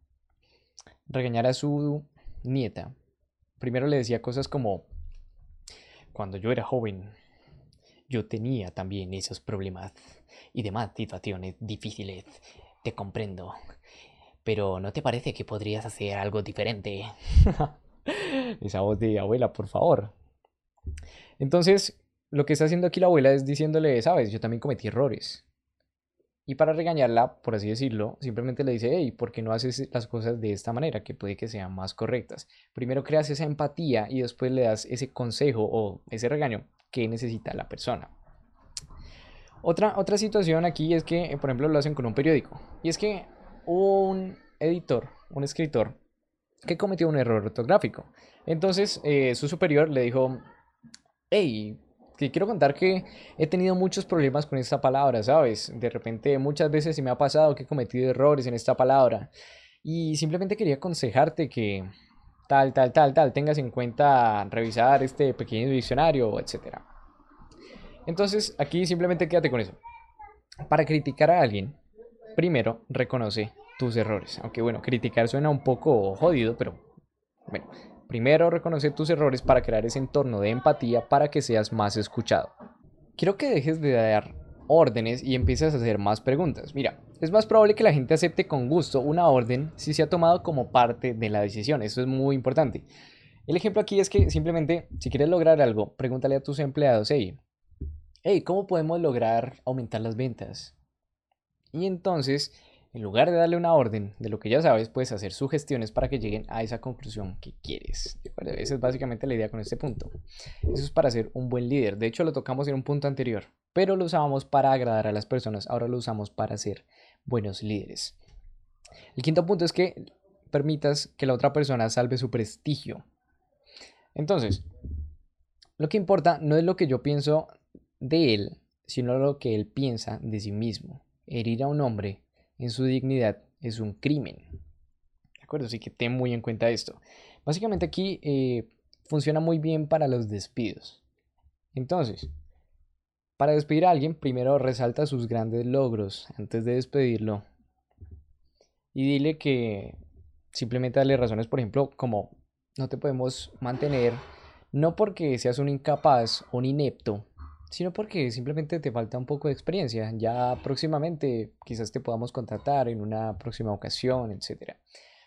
regañar a su nieta, primero le decía cosas como, cuando yo era joven, yo tenía también esos problemas y demás situaciones difíciles, te comprendo. Pero ¿no te parece que podrías hacer algo diferente? [laughs] Esa voz de abuela, por favor. Entonces, lo que está haciendo aquí la abuela es diciéndole, sabes, yo también cometí errores. Y para regañarla, por así decirlo, simplemente le dice, hey, ¿por qué no haces las cosas de esta manera? Que puede que sean más correctas. Primero creas esa empatía y después le das ese consejo o ese regaño que necesita la persona. Otra, otra situación aquí es que, por ejemplo, lo hacen con un periódico. Y es que un editor, un escritor, que cometió un error ortográfico. Entonces, eh, su superior le dijo, hey, que quiero contar que he tenido muchos problemas con esta palabra, ¿sabes? De repente muchas veces se me ha pasado que he cometido errores en esta palabra y simplemente quería aconsejarte que tal, tal, tal, tal, tengas en cuenta revisar este pequeño diccionario, etc. Entonces, aquí simplemente quédate con eso. Para criticar a alguien, primero reconoce tus errores. Aunque bueno, criticar suena un poco jodido, pero bueno, Primero, reconoce tus errores para crear ese entorno de empatía para que seas más escuchado. Quiero que dejes de dar órdenes y empieces a hacer más preguntas. Mira, es más probable que la gente acepte con gusto una orden si se ha tomado como parte de la decisión. Eso es muy importante. El ejemplo aquí es que simplemente, si quieres lograr algo, pregúntale a tus empleados, hey, hey, ¿cómo podemos lograr aumentar las ventas? Y entonces en lugar de darle una orden de lo que ya sabes, puedes hacer sugestiones para que lleguen a esa conclusión que quieres. Esa es básicamente la idea con este punto. Eso es para ser un buen líder. De hecho, lo tocamos en un punto anterior, pero lo usábamos para agradar a las personas. Ahora lo usamos para ser buenos líderes. El quinto punto es que permitas que la otra persona salve su prestigio. Entonces, lo que importa no es lo que yo pienso de él, sino lo que él piensa de sí mismo. Herir a un hombre en su dignidad es un crimen. ¿De acuerdo? Así que ten muy en cuenta esto. Básicamente aquí eh, funciona muy bien para los despidos. Entonces, para despedir a alguien, primero resalta sus grandes logros antes de despedirlo. Y dile que simplemente dale razones, por ejemplo, como no te podemos mantener, no porque seas un incapaz o un inepto, sino porque simplemente te falta un poco de experiencia. Ya próximamente quizás te podamos contratar en una próxima ocasión, etc.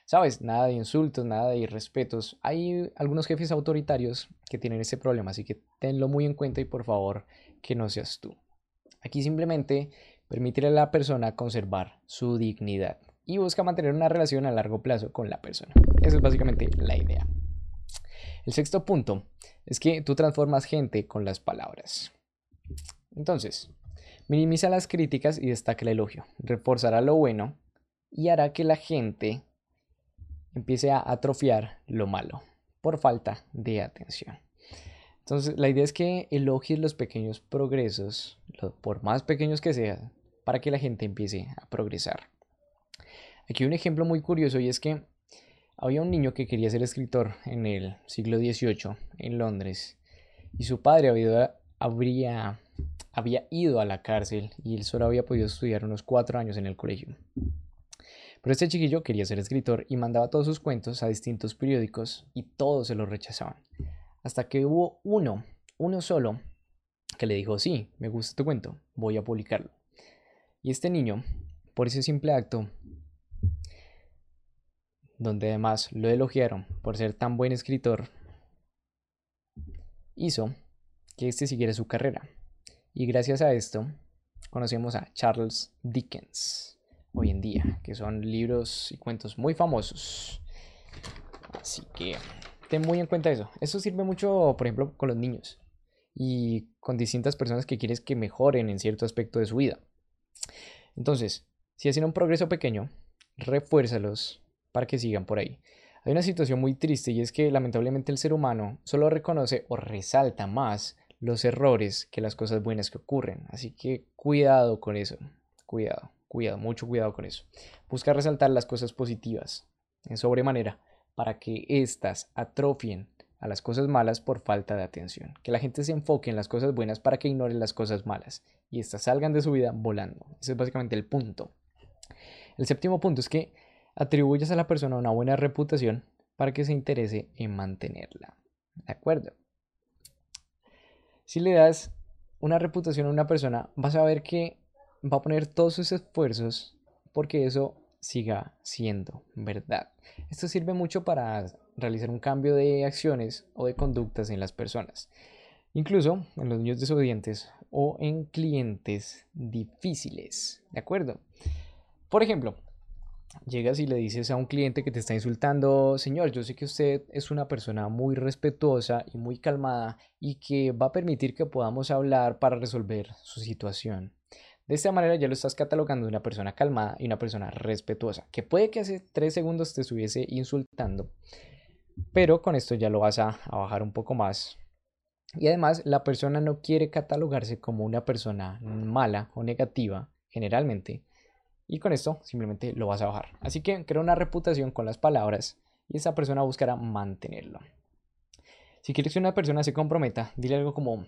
Sabes, nada de insultos, nada de irrespetos. Hay algunos jefes autoritarios que tienen ese problema, así que tenlo muy en cuenta y por favor que no seas tú. Aquí simplemente permitirle a la persona conservar su dignidad y busca mantener una relación a largo plazo con la persona. Esa es básicamente la idea. El sexto punto es que tú transformas gente con las palabras. Entonces, minimiza las críticas y destaca el elogio. Reforzará lo bueno y hará que la gente empiece a atrofiar lo malo por falta de atención. Entonces, la idea es que elogies los pequeños progresos, por más pequeños que sean, para que la gente empiece a progresar. Aquí un ejemplo muy curioso y es que había un niño que quería ser escritor en el siglo XVIII en Londres y su padre habría, había ido a la cárcel y él solo había podido estudiar unos cuatro años en el colegio. Pero este chiquillo quería ser escritor y mandaba todos sus cuentos a distintos periódicos y todos se los rechazaban. Hasta que hubo uno, uno solo, que le dijo, sí, me gusta tu cuento, voy a publicarlo. Y este niño, por ese simple acto, donde además lo elogiaron por ser tan buen escritor, hizo que éste siguiera su carrera. Y gracias a esto conocemos a Charles Dickens hoy en día, que son libros y cuentos muy famosos. Así que ten muy en cuenta eso. Eso sirve mucho, por ejemplo, con los niños y con distintas personas que quieres que mejoren en cierto aspecto de su vida. Entonces, si hacen un progreso pequeño, refuérzalos para que sigan por ahí. Hay una situación muy triste y es que lamentablemente el ser humano solo reconoce o resalta más los errores que las cosas buenas que ocurren. Así que cuidado con eso. Cuidado, cuidado, mucho cuidado con eso. Busca resaltar las cosas positivas en sobremanera para que éstas atrofien a las cosas malas por falta de atención. Que la gente se enfoque en las cosas buenas para que ignoren las cosas malas y éstas salgan de su vida volando. Ese es básicamente el punto. El séptimo punto es que atribuyas a la persona una buena reputación para que se interese en mantenerla. ¿De acuerdo? Si le das una reputación a una persona, vas a ver que va a poner todos sus esfuerzos porque eso siga siendo verdad. Esto sirve mucho para realizar un cambio de acciones o de conductas en las personas, incluso en los niños desobedientes o en clientes difíciles. ¿De acuerdo? Por ejemplo, llegas y le dices a un cliente que te está insultando, señor, yo sé que usted es una persona muy respetuosa y muy calmada y que va a permitir que podamos hablar para resolver su situación. De esta manera ya lo estás catalogando de una persona calmada y una persona respetuosa, que puede que hace tres segundos te estuviese insultando, pero con esto ya lo vas a, a bajar un poco más. Y además la persona no quiere catalogarse como una persona mala o negativa, generalmente, y con esto simplemente lo vas a bajar. Así que crea una reputación con las palabras y esa persona buscará mantenerlo. Si quieres que una persona se comprometa, dile algo como,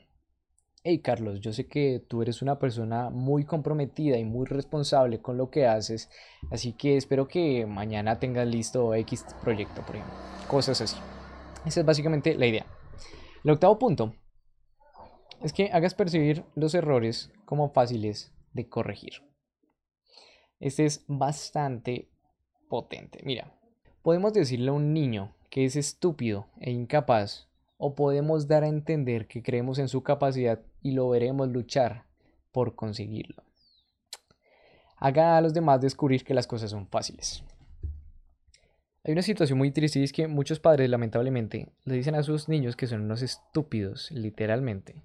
hey Carlos, yo sé que tú eres una persona muy comprometida y muy responsable con lo que haces, así que espero que mañana tengas listo X proyecto, por ejemplo. Cosas así. Esa es básicamente la idea. El octavo punto es que hagas percibir los errores como fáciles de corregir. Este es bastante potente. Mira, podemos decirle a un niño que es estúpido e incapaz, o podemos dar a entender que creemos en su capacidad y lo veremos luchar por conseguirlo. Haga a los demás descubrir que las cosas son fáciles. Hay una situación muy triste y es que muchos padres lamentablemente le dicen a sus niños que son unos estúpidos, literalmente,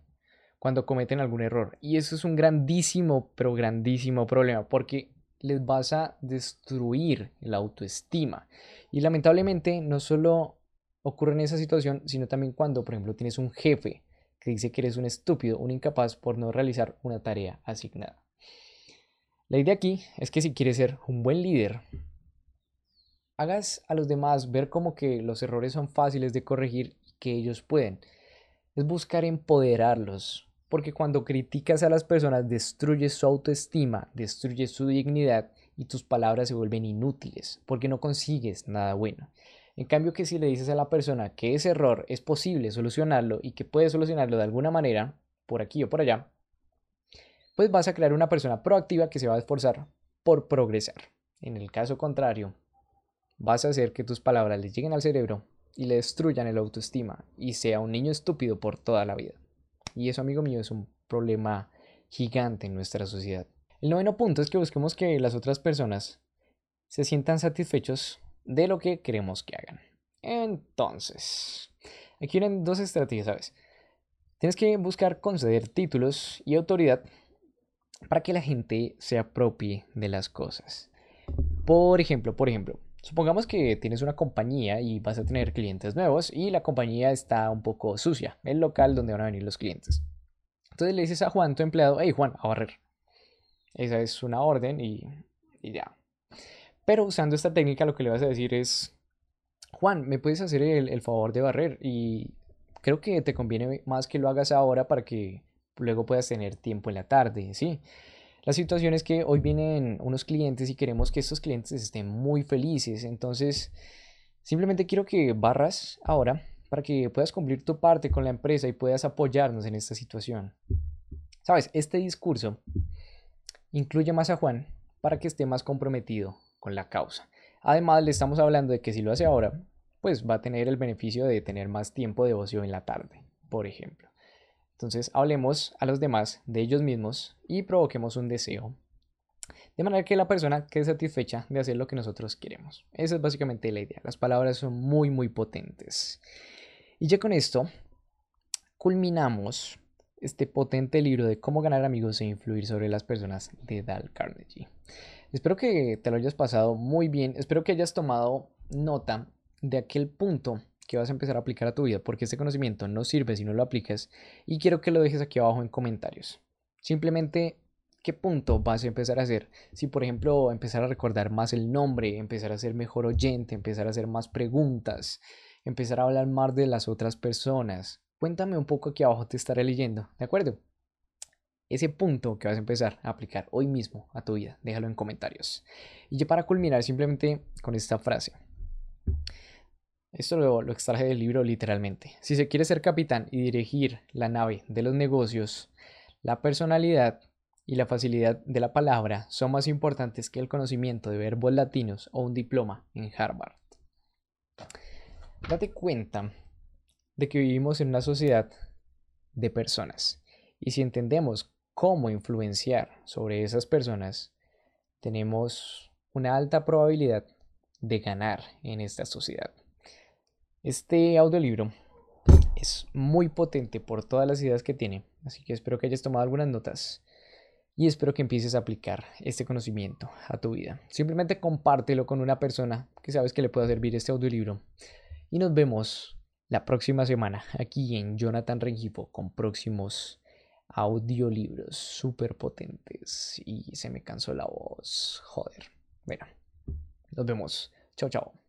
cuando cometen algún error. Y eso es un grandísimo, pero grandísimo problema, porque les vas a destruir la autoestima. Y lamentablemente no solo ocurre en esa situación, sino también cuando, por ejemplo, tienes un jefe que dice que eres un estúpido, un incapaz por no realizar una tarea asignada. La idea aquí es que si quieres ser un buen líder, hagas a los demás ver como que los errores son fáciles de corregir y que ellos pueden. Es buscar empoderarlos, porque cuando criticas a las personas destruyes su autoestima, destruyes su dignidad y tus palabras se vuelven inútiles, porque no consigues nada bueno. En cambio que si le dices a la persona que ese error es posible solucionarlo y que puede solucionarlo de alguna manera, por aquí o por allá, pues vas a crear una persona proactiva que se va a esforzar por progresar. En el caso contrario, vas a hacer que tus palabras le lleguen al cerebro y le destruyan el autoestima y sea un niño estúpido por toda la vida. Y eso, amigo mío, es un problema gigante en nuestra sociedad. El noveno punto es que busquemos que las otras personas se sientan satisfechos de lo que queremos que hagan. Entonces, aquí vienen dos estrategias, ¿sabes? Tienes que buscar conceder títulos y autoridad para que la gente se apropie de las cosas. Por ejemplo, por ejemplo, supongamos que tienes una compañía y vas a tener clientes nuevos y la compañía está un poco sucia, el local donde van a venir los clientes. Entonces le dices a Juan, tu empleado, hey Juan, a barrer. Esa es una orden y, ya. Pero usando esta técnica lo que le vas a decir es, Juan, ¿me puedes hacer el, el favor de barrer? Y creo que te conviene más que lo hagas ahora para que luego puedas tener tiempo en la tarde, ¿sí? La situación es que hoy vienen unos clientes y queremos que estos clientes estén muy felices. Entonces, simplemente quiero que barras ahora para que puedas cumplir tu parte con la empresa y puedas apoyarnos en esta situación. Sabes, este discurso incluye más a Juan para que esté más comprometido con la causa. Además, le estamos hablando de que si lo hace ahora, pues va a tener el beneficio de tener más tiempo de ocio en la tarde por ejemplo. Entonces hablemos a los demás de ellos mismos y provoquemos un deseo. De manera que la persona quede satisfecha de hacer lo que nosotros queremos. Esa es básicamente la idea. Las palabras son muy, muy potentes. Y ya con esto, culminamos este potente libro de cómo ganar amigos e influir sobre las personas de Dal Carnegie. Espero que te lo hayas pasado muy bien. Espero que hayas tomado nota de aquel punto que vas a empezar a aplicar a tu vida, porque este conocimiento no sirve si no lo aplicas y quiero que lo dejes aquí abajo en comentarios. Simplemente, ¿qué punto vas a empezar a hacer? Si, por ejemplo, empezar a recordar más el nombre, empezar a ser mejor oyente, empezar a hacer más preguntas, empezar a hablar más de las otras personas. Cuéntame un poco aquí abajo, te estaré leyendo, ¿de acuerdo? Ese punto que vas a empezar a aplicar hoy mismo a tu vida, déjalo en comentarios. Y ya para culminar simplemente con esta frase. Esto lo, extraje del libro literalmente. Si se quiere ser capitán y dirigir la nave de los negocios, la personalidad y la facilidad de la palabra son más importantes que el conocimiento de verbos latinos o un diploma en Harvard. Date cuenta de que vivimos en una sociedad de personas y si entendemos cómo influenciar sobre esas personas, tenemos una alta probabilidad de ganar en esta sociedad. Este audiolibro es muy potente por todas las ideas que tiene, así que espero que hayas tomado algunas notas y espero que empieces a aplicar este conocimiento a tu vida. Simplemente compártelo con una persona que sabes que le pueda servir este audiolibro y nos vemos la próxima semana aquí en Jonathan Rengifo con próximos audiolibros súper potentes y se me cansó la voz, joder. Bueno, nos vemos. Chao, chao.